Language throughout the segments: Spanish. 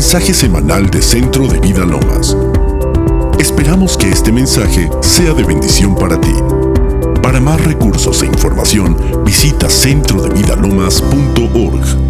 mensaje semanal de Centro de Vida Lomas. Esperamos que este mensaje sea de bendición para ti. Para más recursos e información, visita centrodevidalomas.org.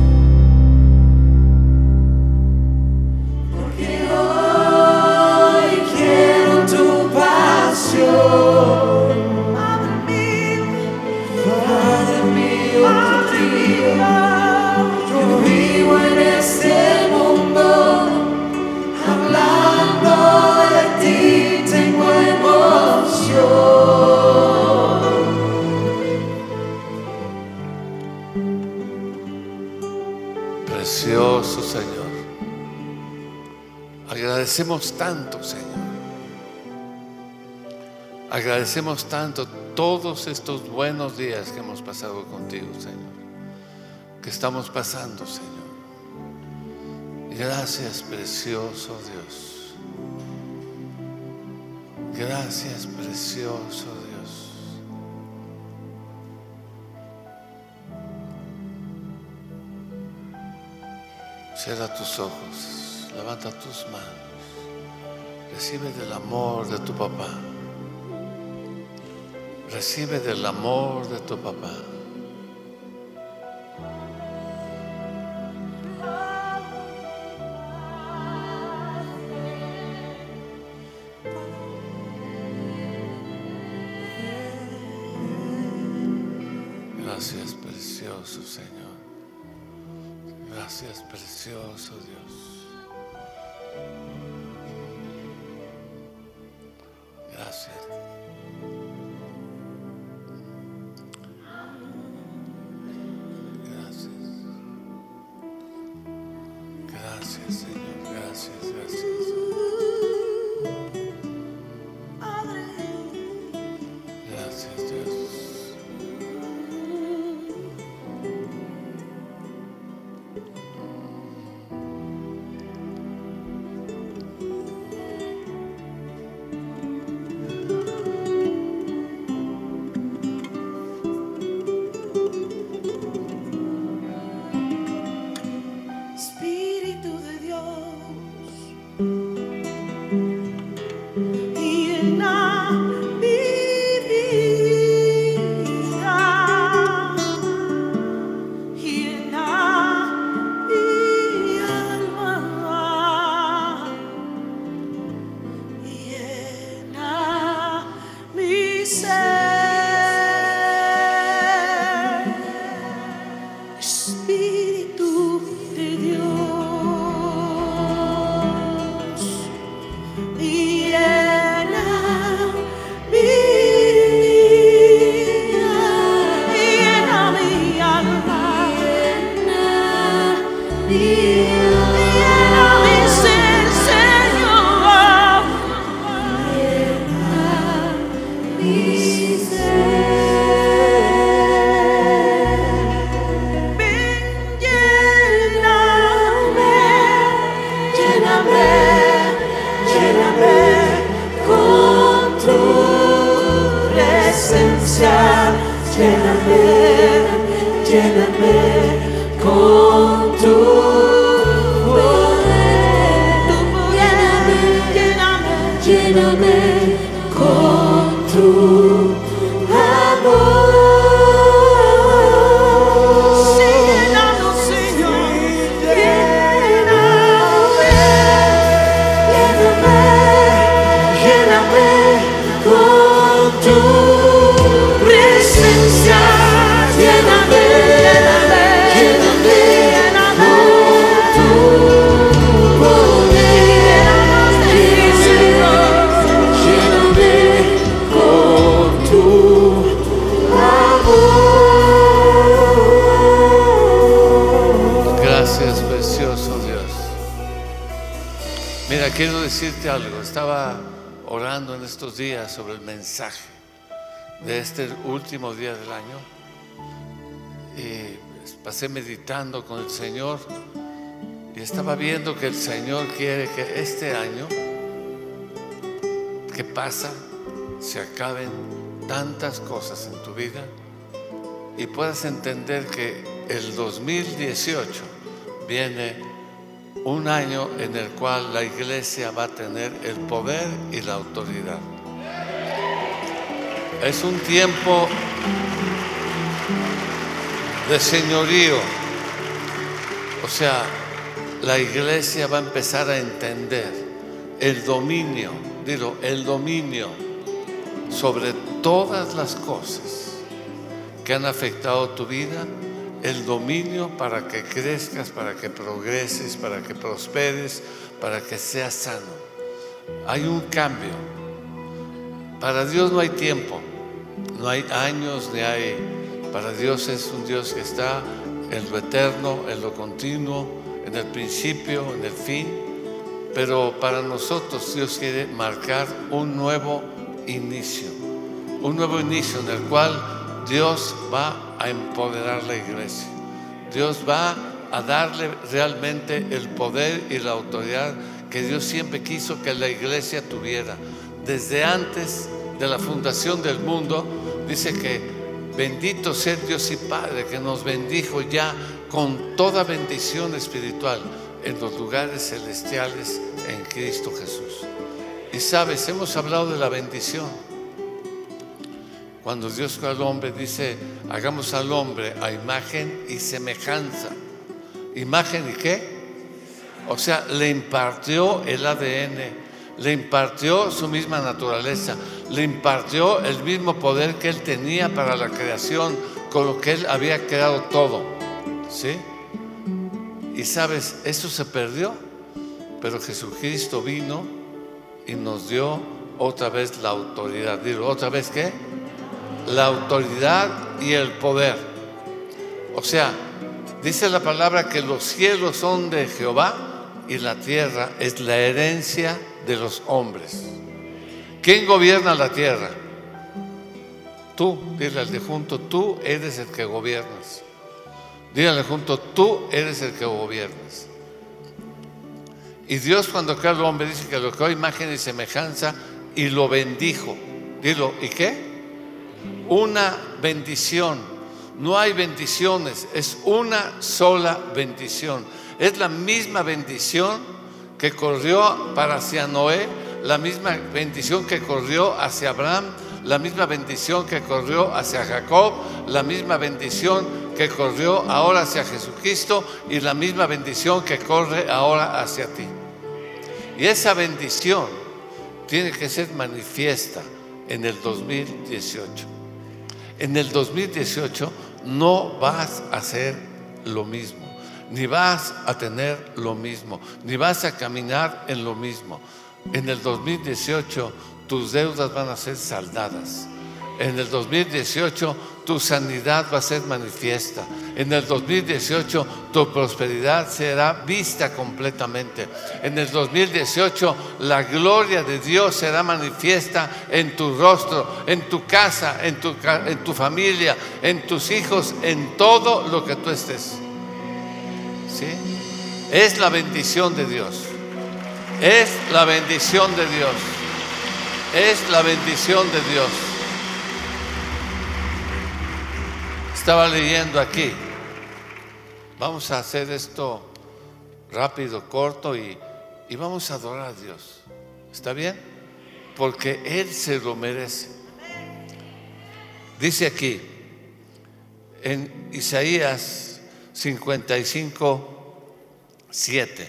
Agradecemos tanto, Señor. Agradecemos tanto todos estos buenos días que hemos pasado contigo, Señor. Que estamos pasando, Señor. Gracias, precioso Dios. Gracias, precioso Dios. Cierra tus ojos, levanta tus manos. Recibe del amor de tu papá. Recibe del amor de tu papá. Gracias, precioso Señor. Gracias, precioso Dios. De este último día del año. Y pasé meditando con el Señor y estaba viendo que el Señor quiere que este año que pasa se acaben tantas cosas en tu vida y puedas entender que el 2018 viene un año en el cual la iglesia va a tener el poder y la autoridad. Es un tiempo de señorío. O sea, la iglesia va a empezar a entender el dominio, digo, el dominio sobre todas las cosas que han afectado tu vida, el dominio para que crezcas, para que progreses, para que prosperes, para que seas sano. Hay un cambio. Para Dios no hay tiempo, no hay años, ni hay... Para Dios es un Dios que está en lo eterno, en lo continuo, en el principio, en el fin. Pero para nosotros Dios quiere marcar un nuevo inicio, un nuevo inicio en el cual Dios va a empoderar la iglesia. Dios va a darle realmente el poder y la autoridad que Dios siempre quiso que la iglesia tuviera. Desde antes de la fundación del mundo, dice que bendito sea Dios y Padre que nos bendijo ya con toda bendición espiritual en los lugares celestiales en Cristo Jesús. Y sabes, hemos hablado de la bendición. Cuando Dios al hombre dice, hagamos al hombre a imagen y semejanza. ¿Imagen y qué? O sea, le impartió el ADN le impartió su misma naturaleza, le impartió el mismo poder que él tenía para la creación, con lo que él había creado todo. ¿Sí? Y sabes, eso se perdió, pero Jesucristo vino y nos dio otra vez la autoridad. Digo, ¿otra vez qué? La autoridad y el poder. O sea, dice la palabra que los cielos son de Jehová y la tierra es la herencia de los hombres. ¿Quién gobierna la tierra? Tú, dile al de junto, tú eres el que gobiernas. Díganle junto, tú eres el que gobiernas. Y Dios cuando creó al hombre dice que lo creó imagen y semejanza y lo bendijo. Dilo, ¿y qué? Una bendición. No hay bendiciones, es una sola bendición. Es la misma bendición que corrió para hacia Noé, la misma bendición que corrió hacia Abraham, la misma bendición que corrió hacia Jacob, la misma bendición que corrió ahora hacia Jesucristo y la misma bendición que corre ahora hacia ti. Y esa bendición tiene que ser manifiesta en el 2018. En el 2018 no vas a hacer lo mismo ni vas a tener lo mismo, ni vas a caminar en lo mismo. En el 2018 tus deudas van a ser saldadas. En el 2018 tu sanidad va a ser manifiesta. En el 2018 tu prosperidad será vista completamente. En el 2018 la gloria de Dios será manifiesta en tu rostro, en tu casa, en tu, en tu familia, en tus hijos, en todo lo que tú estés. Es la bendición de Dios. Es la bendición de Dios. Es la bendición de Dios. Estaba leyendo aquí. Vamos a hacer esto rápido, corto y, y vamos a adorar a Dios. ¿Está bien? Porque Él se lo merece. Dice aquí, en Isaías 55, 7.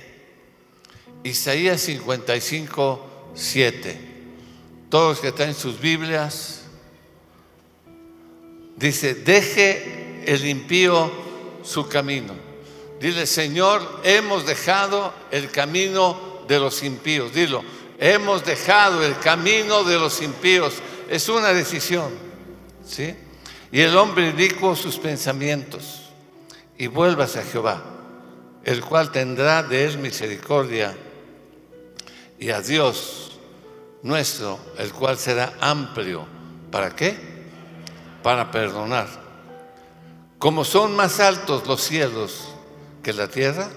Isaías 55, 7. Todos que están en sus Biblias, dice, deje el impío su camino. Dile, Señor, hemos dejado el camino de los impíos. Dilo, hemos dejado el camino de los impíos. Es una decisión. ¿Sí? Y el hombre inicuo sus pensamientos y vuelvas a Jehová el cual tendrá de él misericordia, y a Dios nuestro, el cual será amplio. ¿Para qué? Para perdonar. Como son más altos los cielos que la tierra,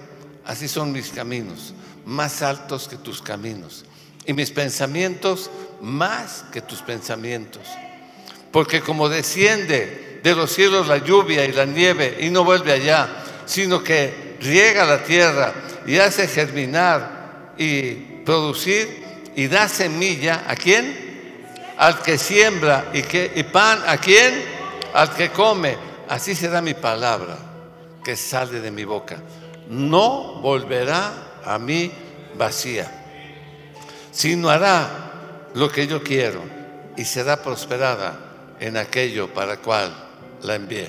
así son mis caminos, más altos que tus caminos, y mis pensamientos más que tus pensamientos. Porque como desciende de los cielos la lluvia y la nieve y no vuelve allá, sino que riega la tierra y hace germinar y producir y da semilla a quién? Al que siembra y, que, y pan a quién? Al que come. Así será mi palabra que sale de mi boca. No volverá a mí vacía, sino hará lo que yo quiero y será prosperada en aquello para cual la envié.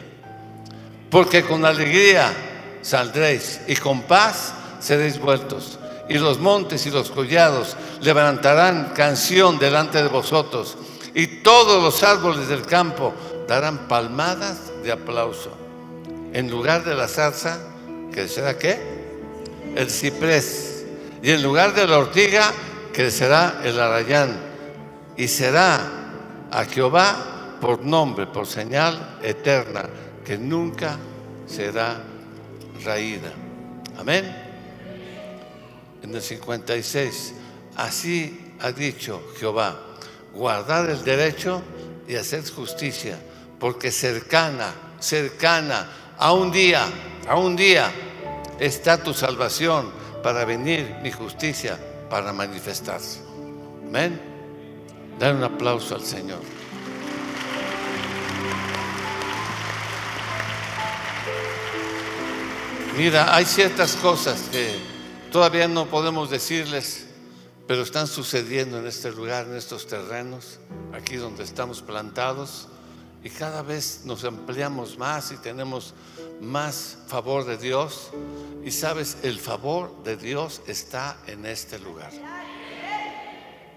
Porque con alegría saldréis y con paz seréis vueltos. Y los montes y los collados levantarán canción delante de vosotros. Y todos los árboles del campo darán palmadas de aplauso. En lugar de la zarza, ¿crecerá qué? El ciprés. Y en lugar de la ortiga, crecerá el arayán. Y será a Jehová por nombre, por señal eterna, que nunca será raída. Amén. En el 56, así ha dicho Jehová, guardar el derecho y hacer justicia, porque cercana, cercana, a un día, a un día está tu salvación para venir mi justicia para manifestarse. Amén. Dar un aplauso al Señor. Mira, hay ciertas cosas que todavía no podemos decirles, pero están sucediendo en este lugar, en estos terrenos, aquí donde estamos plantados, y cada vez nos ampliamos más y tenemos más favor de Dios. Y sabes, el favor de Dios está en este lugar.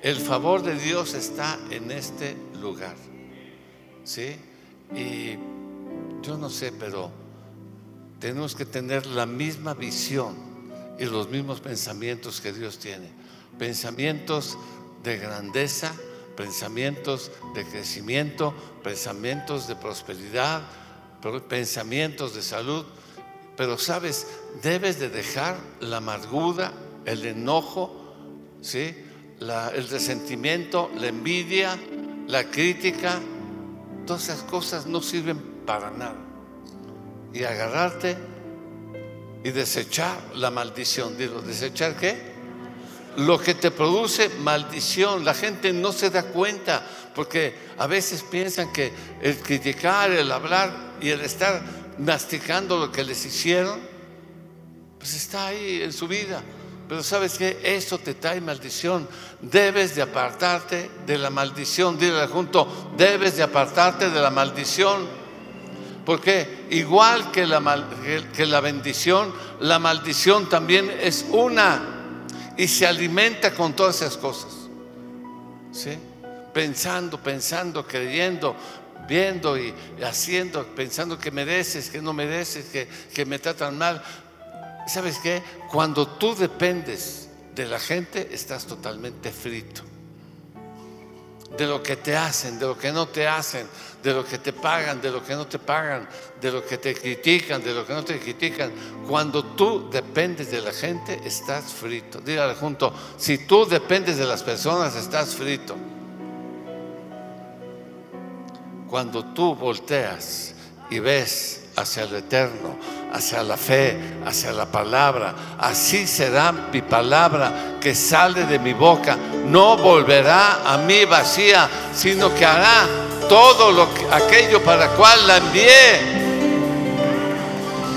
El favor de Dios está en este lugar. ¿Sí? Y yo no sé, pero tenemos que tener la misma visión y los mismos pensamientos que Dios tiene. Pensamientos de grandeza, pensamientos de crecimiento, pensamientos de prosperidad, pensamientos de salud. Pero sabes, debes de dejar la amargura, el enojo, ¿sí? el resentimiento, la envidia, la crítica. Todas esas cosas no sirven para nada y agarrarte y desechar la maldición. Digo, ¿desechar qué? Lo que te produce maldición. La gente no se da cuenta porque a veces piensan que el criticar, el hablar y el estar masticando lo que les hicieron, pues está ahí en su vida. Pero sabes que eso te trae maldición. Debes de apartarte de la maldición. Dile junto, debes de apartarte de la maldición. Porque igual que la, que la bendición, la maldición también es una y se alimenta con todas esas cosas. ¿Sí? Pensando, pensando, creyendo, viendo y haciendo, pensando que mereces, que no mereces, que, que me tratan mal. ¿Sabes qué? Cuando tú dependes de la gente, estás totalmente frito de lo que te hacen, de lo que no te hacen, de lo que te pagan, de lo que no te pagan, de lo que te critican, de lo que no te critican. Cuando tú dependes de la gente, estás frito. Dígale junto, si tú dependes de las personas, estás frito. Cuando tú volteas y ves hacia el eterno, hacia la fe, hacia la palabra. Así será mi palabra que sale de mi boca. No volverá a mí vacía, sino que hará todo lo que, aquello para cual la envié.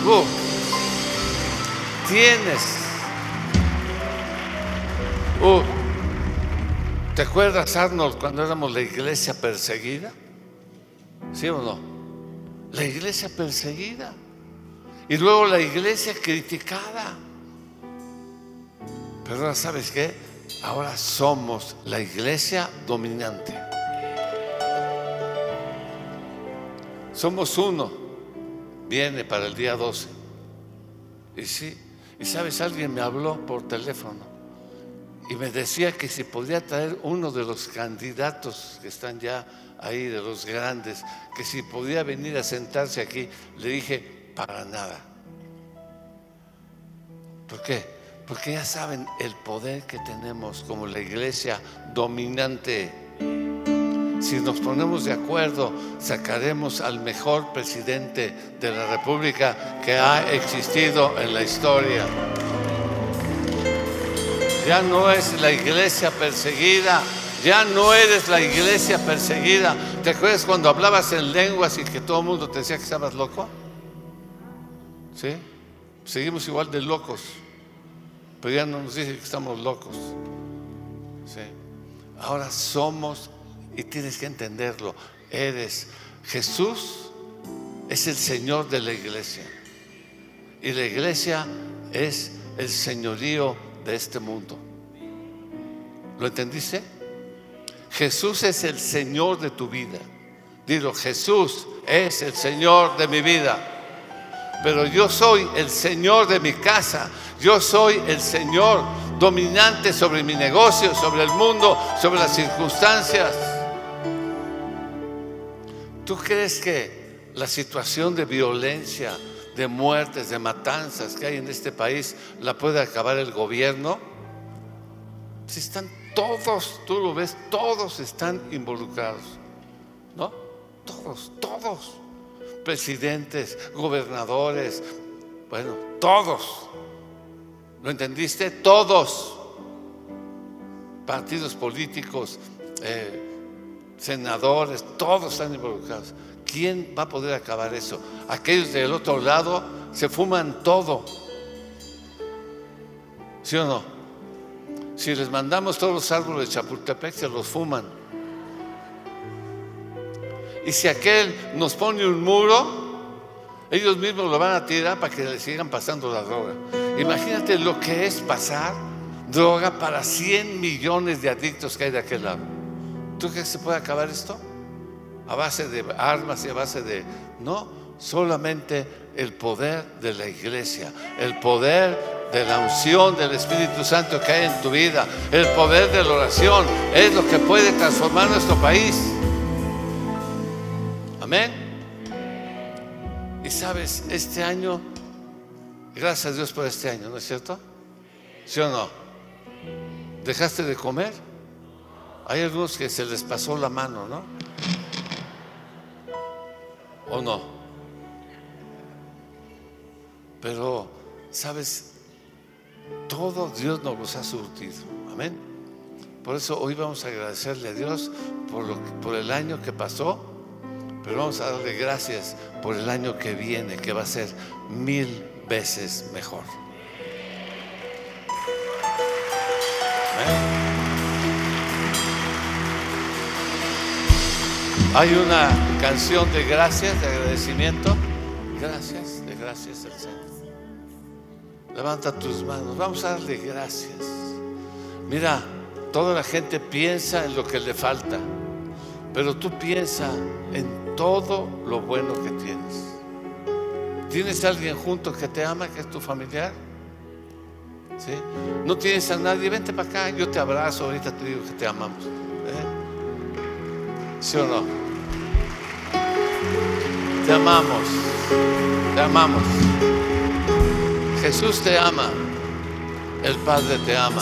Uh, tienes. Uh, ¿Te acuerdas, Arnold, cuando éramos la iglesia perseguida? ¿Sí o no? La iglesia perseguida. Y luego la iglesia criticada. Pero ¿sabes qué? Ahora somos la iglesia dominante. Somos uno. Viene para el día 12. Y sí, y sabes, alguien me habló por teléfono y me decía que si podía traer uno de los candidatos que están ya ahí, de los grandes, que si podía venir a sentarse aquí. Le dije, para nada. ¿Por qué? Porque ya saben el poder que tenemos como la iglesia dominante. Si nos ponemos de acuerdo, sacaremos al mejor presidente de la República que ha existido en la historia. Ya no es la iglesia perseguida. Ya no eres la iglesia perseguida. ¿Te acuerdas cuando hablabas en lenguas y que todo el mundo te decía que estabas loco? ¿Sí? Seguimos igual de locos. Pero ya no nos dicen que estamos locos. ¿Sí? Ahora somos, y tienes que entenderlo, eres Jesús es el Señor de la iglesia. Y la iglesia es el señorío de este mundo. ¿Lo entendiste? Jesús es el Señor de tu vida. Dilo, Jesús es el Señor de mi vida. Pero yo soy el Señor de mi casa. Yo soy el Señor dominante sobre mi negocio, sobre el mundo, sobre las circunstancias. ¿Tú crees que la situación de violencia, de muertes, de matanzas que hay en este país la puede acabar el gobierno? Si están todos, tú lo ves, todos están involucrados. ¿No? Todos, todos. Presidentes, gobernadores, bueno, todos. ¿Lo entendiste? Todos. Partidos políticos, eh, senadores, todos están involucrados. ¿Quién va a poder acabar eso? Aquellos del otro lado se fuman todo. ¿Sí o no? Si les mandamos todos los árboles de Chapultepec, se los fuman. Y si aquel nos pone un muro, ellos mismos lo van a tirar para que le sigan pasando la droga. Imagínate lo que es pasar droga para 100 millones de adictos que hay de aquel lado. ¿Tú crees que se puede acabar esto? A base de armas y a base de... No, solamente el poder de la iglesia, el poder de la unción del Espíritu Santo que hay en tu vida, el poder de la oración, es lo que puede transformar nuestro país. Amén. Y sabes, este año, gracias a Dios por este año, ¿no es cierto? ¿Sí o no? ¿Dejaste de comer? Hay algunos que se les pasó la mano, ¿no? ¿O no? Pero, ¿sabes? Todo Dios nos los ha surtido. Amén. Por eso hoy vamos a agradecerle a Dios por, por el año que pasó, pero vamos a darle gracias por el año que viene, que va a ser mil veces mejor. Hay una canción de gracias, de agradecimiento. Gracias, de gracias al Señor. Levanta tus manos, vamos a darle gracias. Mira, toda la gente piensa en lo que le falta, pero tú piensa en todo lo bueno que tienes. ¿Tienes alguien junto que te ama, que es tu familiar? ¿Sí? No tienes a nadie, vente para acá, yo te abrazo, ahorita te digo que te amamos. ¿Eh? ¿Sí o no? Te amamos, te amamos. Jesús te ama, el Padre te ama.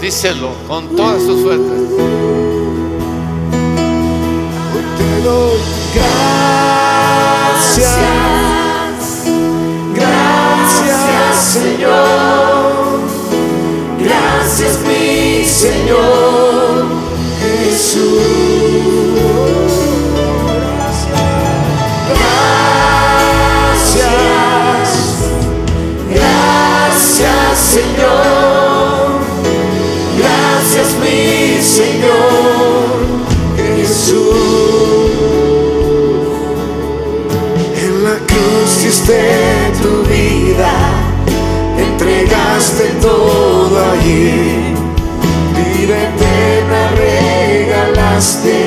Díselo con todas tus fuerzas. Te doy gracias, gracias Señor, gracias mi Señor Jesús. Gracias, gracias Señor, diste tu vida, entregaste todo allí. Vida eterna regalaste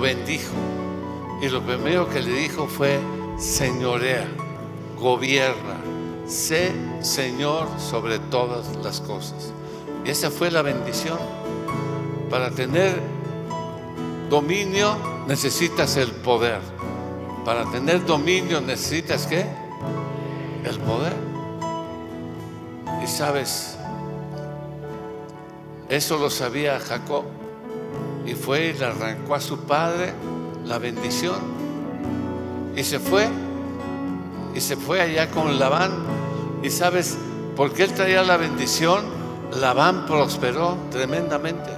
bendijo. Y lo primero que le dijo fue, señorea, gobierna, sé Señor sobre todas las cosas. Y esa fue la bendición. Para tener dominio necesitas el poder. Para tener dominio necesitas qué? El poder. Y sabes, eso lo sabía Jacob. Y fue y le arrancó a su padre la bendición. Y se fue. Y se fue allá con Labán. Y sabes, porque él traía la bendición, Labán prosperó tremendamente.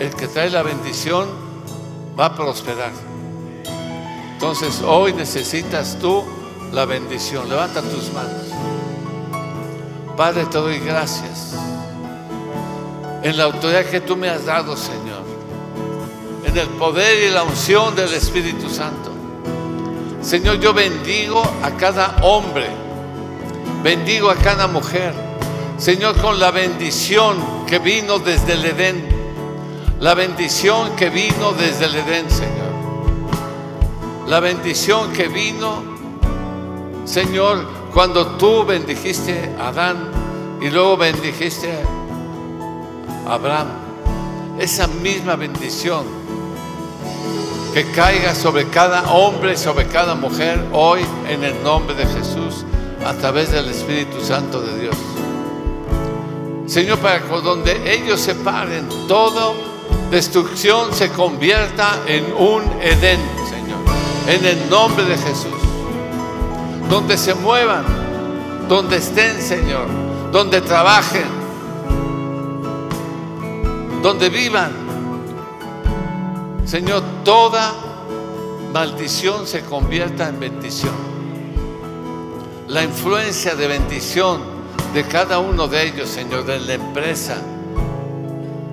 El que trae la bendición va a prosperar. Entonces hoy necesitas tú la bendición. Levanta tus manos. Padre, te doy gracias en la autoridad que tú me has dado, Señor, en el poder y la unción del Espíritu Santo. Señor, yo bendigo a cada hombre, bendigo a cada mujer, Señor, con la bendición que vino desde el Edén, la bendición que vino desde el Edén, Señor, la bendición que vino, Señor, cuando tú bendijiste a Adán y luego bendijiste a Abraham, esa misma bendición que caiga sobre cada hombre, sobre cada mujer, hoy en el nombre de Jesús, a través del Espíritu Santo de Dios. Señor, para que donde ellos se paren, toda destrucción se convierta en un Edén, Señor, en el nombre de Jesús. Donde se muevan, donde estén, Señor, donde trabajen, donde vivan. Señor, toda maldición se convierta en bendición. La influencia de bendición de cada uno de ellos, Señor, de la empresa,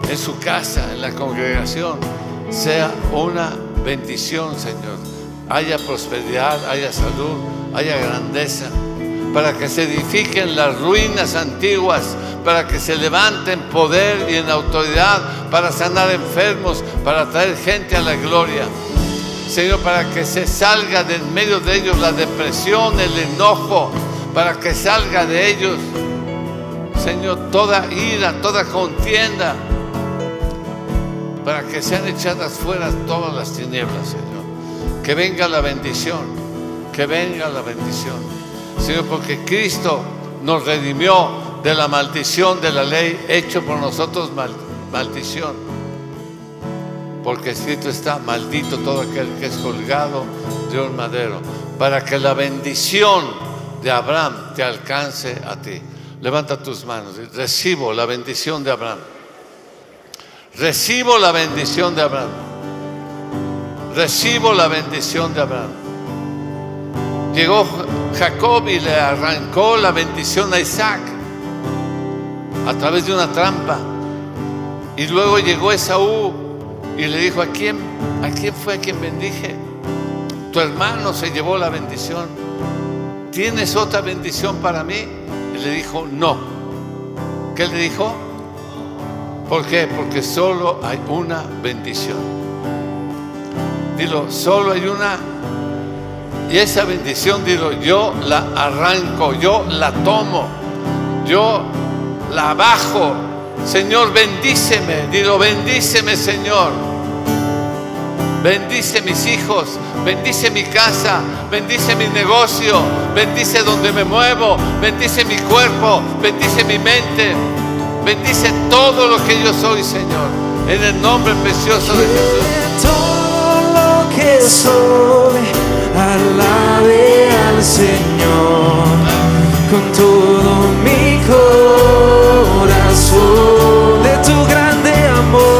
en su casa, en la congregación, sea una bendición, Señor. Haya prosperidad, haya salud, haya grandeza, para que se edifiquen las ruinas antiguas para que se levanten poder y en autoridad para sanar enfermos, para traer gente a la gloria. Señor, para que se salga de en medio de ellos la depresión, el enojo, para que salga de ellos, Señor, toda ira, toda contienda, para que sean echadas fuera todas las tinieblas, Señor. Que venga la bendición, que venga la bendición. Señor, porque Cristo nos redimió de la maldición de la ley, hecho por nosotros maldición. Porque escrito está, maldito todo aquel que es colgado de un madero, para que la bendición de Abraham te alcance a ti. Levanta tus manos y recibo la bendición de Abraham. Recibo la bendición de Abraham. Recibo la bendición de Abraham. Llegó Jacob y le arrancó la bendición a Isaac a través de una trampa. Y luego llegó Esaú y le dijo, ¿a quién, ¿a quién fue a quien bendije? Tu hermano se llevó la bendición. ¿Tienes otra bendición para mí? Y le dijo, no. ¿Qué le dijo? ¿Por qué? Porque solo hay una bendición. Dilo, solo hay una. Y esa bendición, dilo, yo la arranco, yo la tomo, yo la bajo. Señor, bendíceme. Dilo, bendíceme, Señor. Bendice mis hijos, bendice mi casa, bendice mi negocio, bendice donde me muevo, bendice mi cuerpo, bendice mi mente, bendice todo lo que yo soy, Señor, en el nombre precioso de Jesús. Alabe al Señor con todo mi corazón. De tu grande amor,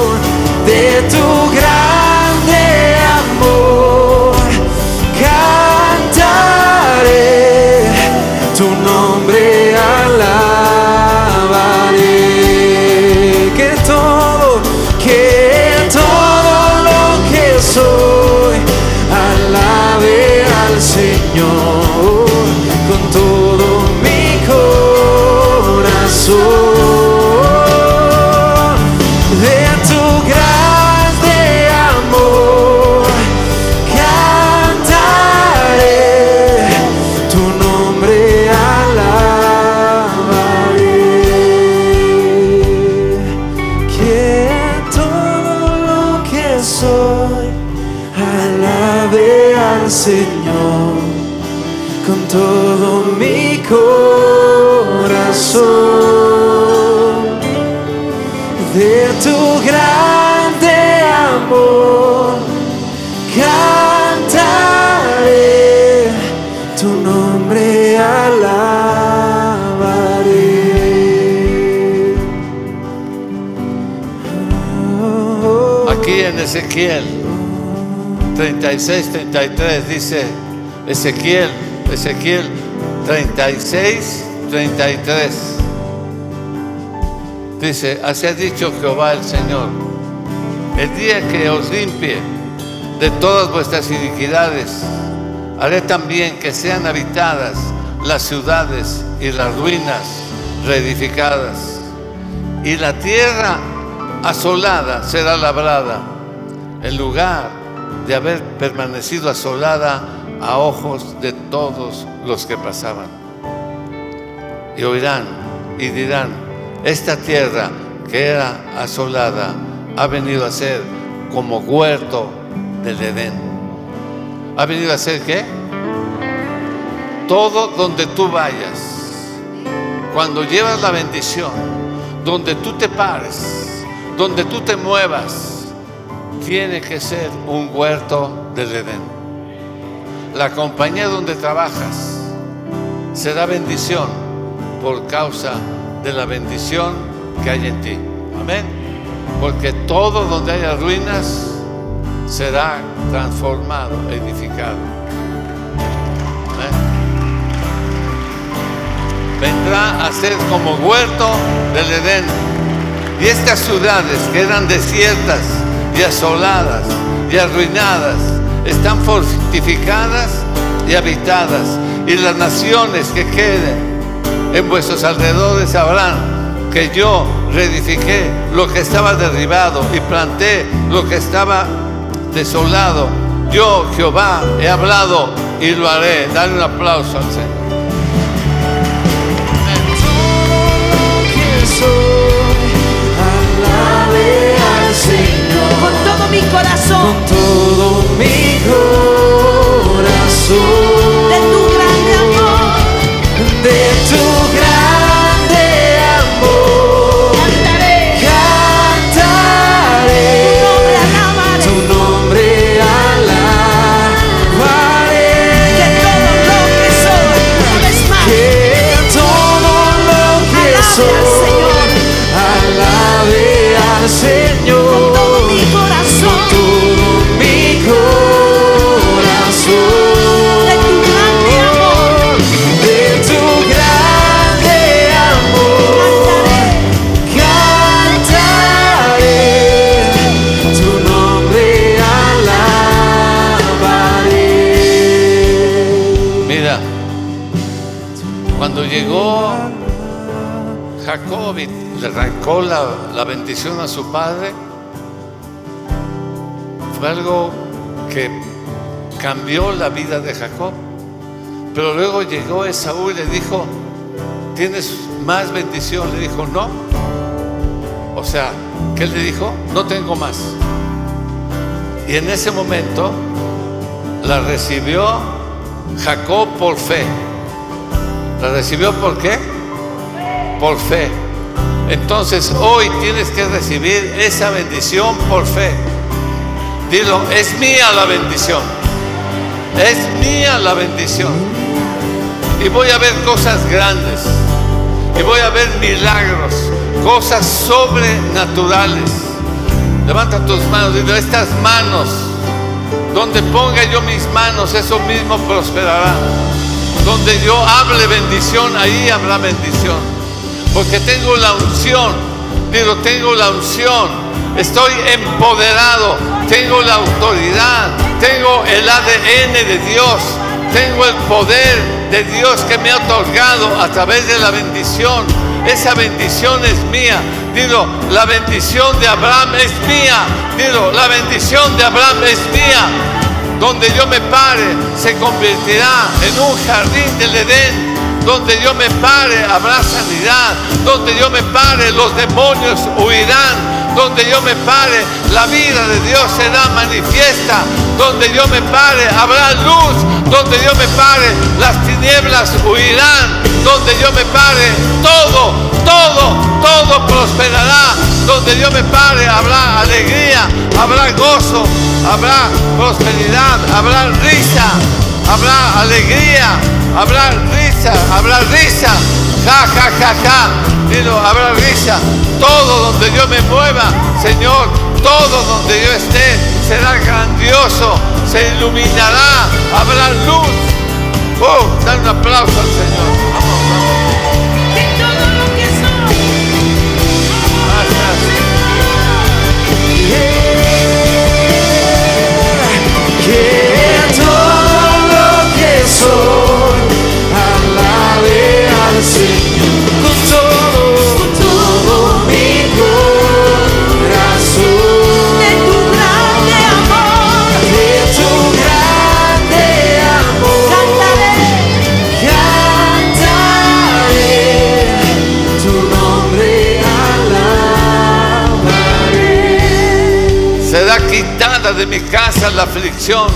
Ezequiel 36, 33 dice Ezequiel, Ezequiel 36, 33. Dice, así ha dicho Jehová el Señor, el día que os limpie de todas vuestras iniquidades, haré también que sean habitadas las ciudades y las ruinas reedificadas, y la tierra asolada será labrada, en lugar de haber permanecido asolada a ojos de todos los que pasaban. Y oirán y dirán, esta tierra que era asolada ha venido a ser como huerto del Edén. ¿Ha venido a ser qué? Todo donde tú vayas, cuando llevas la bendición, donde tú te pares, donde tú te muevas, tiene que ser un huerto del Edén. La compañía donde trabajas será bendición por causa de la bendición que hay en ti. Amén. Porque todo donde haya ruinas será transformado, edificado. Vendrá a ser como huerto del Edén. Y estas ciudades que eran desiertas y asoladas y arruinadas están fortificadas y habitadas. Y las naciones que queden en vuestros alrededores sabrán que yo reedifiqué lo que estaba derribado y planté lo que estaba desolado. Yo, Jehová, he hablado y lo haré. Dale un aplauso al Señor. Con todo mi corazón. Bendición a su padre, fue algo que cambió la vida de Jacob. Pero luego llegó Esaú y le dijo, ¿tienes más bendición? Le dijo, no. O sea, ¿qué le dijo? No tengo más. Y en ese momento la recibió Jacob por fe. ¿La recibió por qué? Por fe. Entonces hoy tienes que recibir esa bendición por fe. Dilo, es mía la bendición. Es mía la bendición. Y voy a ver cosas grandes. Y voy a ver milagros. Cosas sobrenaturales. Levanta tus manos. Dilo, estas manos. Donde ponga yo mis manos, eso mismo prosperará. Donde yo hable bendición, ahí habrá bendición. Porque tengo la unción. Digo, tengo la unción. Estoy empoderado. Tengo la autoridad. Tengo el ADN de Dios. Tengo el poder de Dios que me ha otorgado a través de la bendición. Esa bendición es mía. Dilo, la bendición de Abraham es mía. Dilo, la bendición de Abraham es mía. Donde yo me pare se convertirá en un jardín del Edén. Donde yo me pare habrá sanidad. Donde yo me pare los demonios huirán. Donde yo me pare, la vida de Dios será manifiesta. Donde yo me pare, habrá luz. Donde yo me pare, las tinieblas huirán. Donde yo me pare, todo, todo, todo prosperará. Donde yo me pare, habrá alegría, habrá gozo, habrá prosperidad, habrá risa, habrá alegría, habrá risa, habrá risa. Ja, ja, ja, ja. Dilo, habrá risa. Todo donde yo me mueva, Señor, todo donde yo esté será grandioso, se iluminará, habrá luz. Oh, dan un aplauso al Señor. De mi casa la aflicción.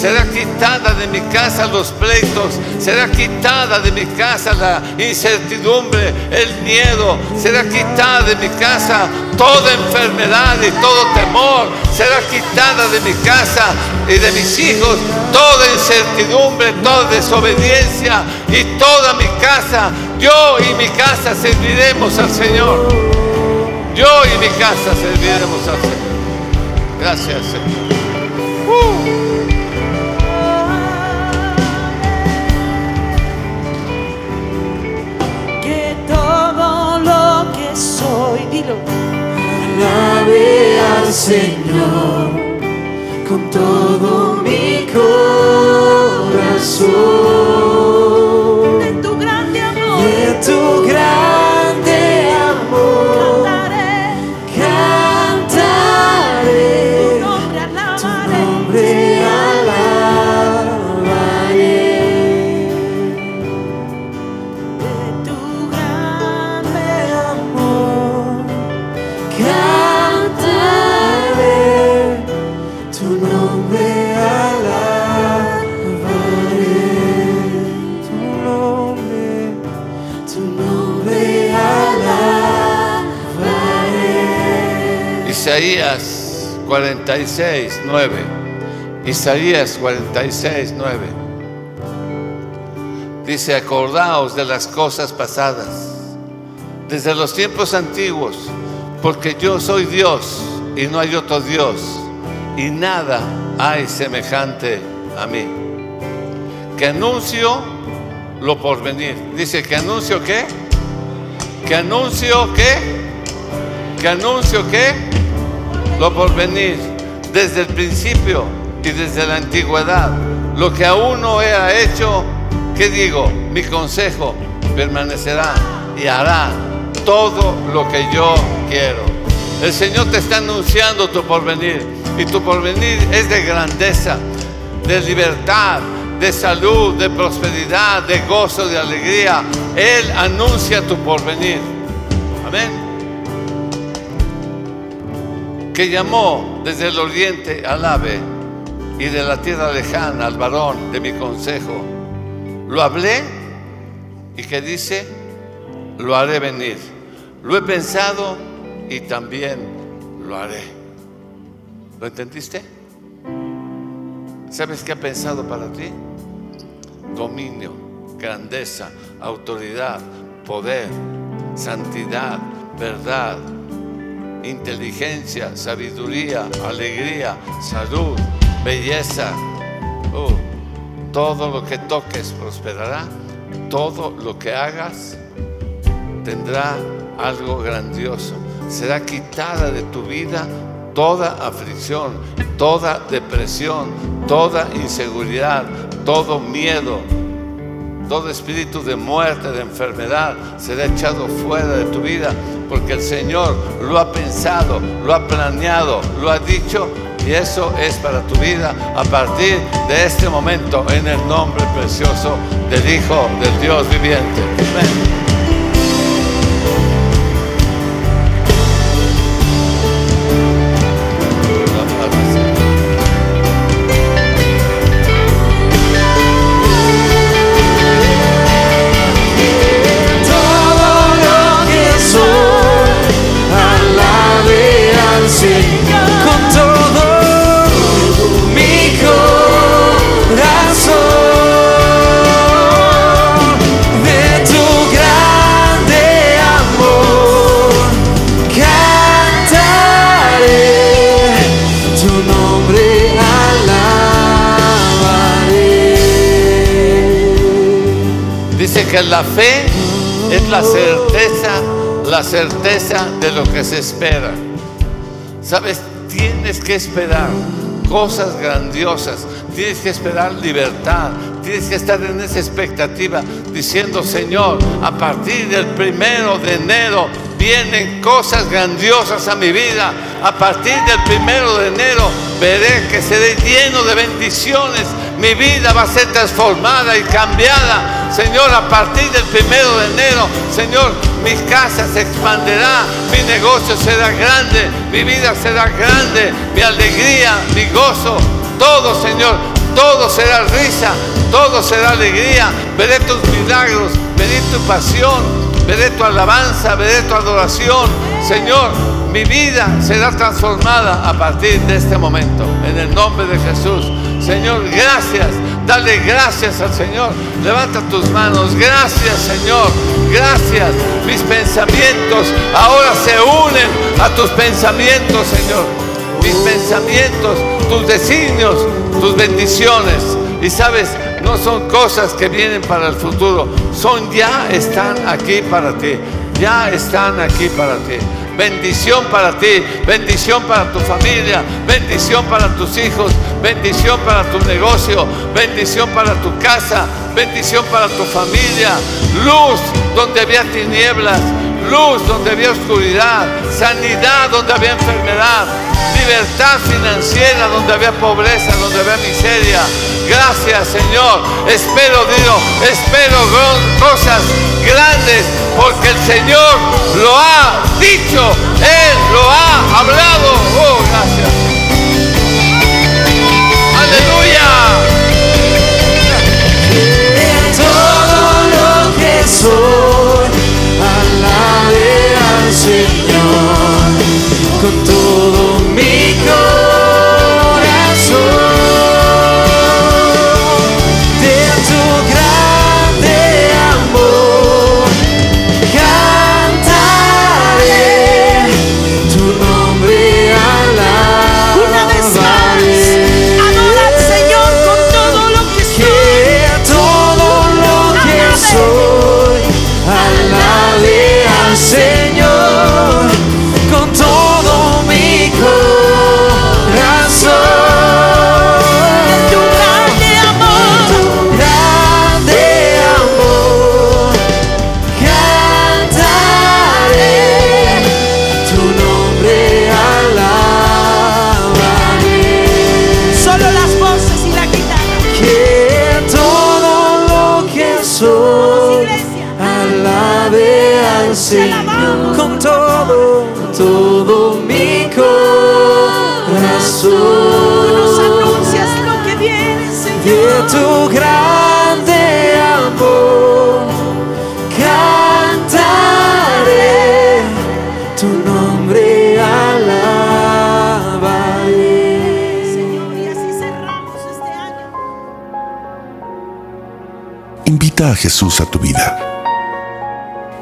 Será quitada de mi casa los pleitos. Será quitada de mi casa la incertidumbre, el miedo. Será quitada de mi casa toda enfermedad y todo temor. Será quitada de mi casa y de mis hijos toda incertidumbre, toda desobediencia y toda mi casa. Yo y mi casa serviremos al Señor. Yo y mi casa serviremos al Señor. Gracias, Señor. Que Señor con todo mi corazón. Isaías 46, 9. Isaías 46, 9. Dice, acordaos de las cosas pasadas, desde los tiempos antiguos, porque yo soy Dios y no hay otro Dios, y nada hay semejante a mí. Que anuncio lo por venir. Dice, que anuncio qué? Que anuncio qué? Que anuncio qué? Lo por venir. Desde el principio y desde la antigüedad. Lo que aún no era hecho, ¿qué digo? Mi consejo permanecerá y hará todo lo que yo quiero. El Señor te está anunciando tu porvenir y tu porvenir es de grandeza, de libertad, de salud, de prosperidad, de gozo, de alegría. Él anuncia tu porvenir. Amén. Que llamó desde el oriente al ave y de la tierra lejana al varón de mi consejo. Lo hablé y que dice, lo haré venir. Lo he pensado y también lo haré. ¿Lo entendiste? ¿Sabes qué ha pensado para ti? Dominio, grandeza, autoridad, poder, santidad, verdad, inteligencia, sabiduría, alegría, salud, belleza. Oh, todo lo que toques prosperará. Todo lo que hagas tendrá algo grandioso. Será quitada de tu vida toda aflicción, toda depresión, toda inseguridad, todo miedo, todo espíritu de muerte, de enfermedad, será echado fuera de tu vida, porque el Señor lo ha pensado, lo ha planeado, lo ha dicho, y eso es para tu vida a partir de este momento, en el nombre precioso del Hijo del Dios viviente. Amén. La fe es la certeza, la certeza de lo que se espera. Sabes, tienes que esperar cosas grandiosas, tienes que esperar libertad, tienes que estar en esa expectativa diciendo, Señor, a partir del primero de enero vienen cosas grandiosas a mi vida. A partir del primero de enero veré que seré lleno de bendiciones. Mi vida va a ser transformada y cambiada. Señor, a partir del primero de enero, Señor, mi casa se expanderá, mi negocio será grande, mi vida será grande, mi alegría, mi gozo, todo, Señor, todo será risa, todo será alegría. Veré tus milagros, veré tu pasión, veré tu alabanza, veré tu adoración. Señor, mi vida será transformada a partir de este momento. En el nombre de Jesús. Señor, gracias. Dale gracias al Señor. Levanta tus manos. Gracias, Señor. Gracias. Mis pensamientos ahora se unen a tus pensamientos, Señor. Mis pensamientos, tus designios, tus bendiciones. Y sabes, no son cosas que vienen para el futuro, son ya están aquí para ti, ya están aquí para ti. Bendición para ti, bendición para tu familia, bendición para tus hijos, bendición para tu negocio, bendición para tu casa, bendición para tu familia, luz donde había tinieblas, luz donde había oscuridad, sanidad donde había enfermedad, libertad financiera donde había pobreza, donde había miseria. Gracias Señor. Espero Dios, espero cosas grandes porque el Señor lo ha dicho, Él lo ha hablado. Oh, gracias. Aleluya. todo lo que soy, alabe al Señor al Señor con todo, todo mi Nos corazón anuncias lo que viene, de Señor. tu grande amor cantaré tu nombre alabaré Señor, y así cerramos este año. Invita a Jesús a tu vida.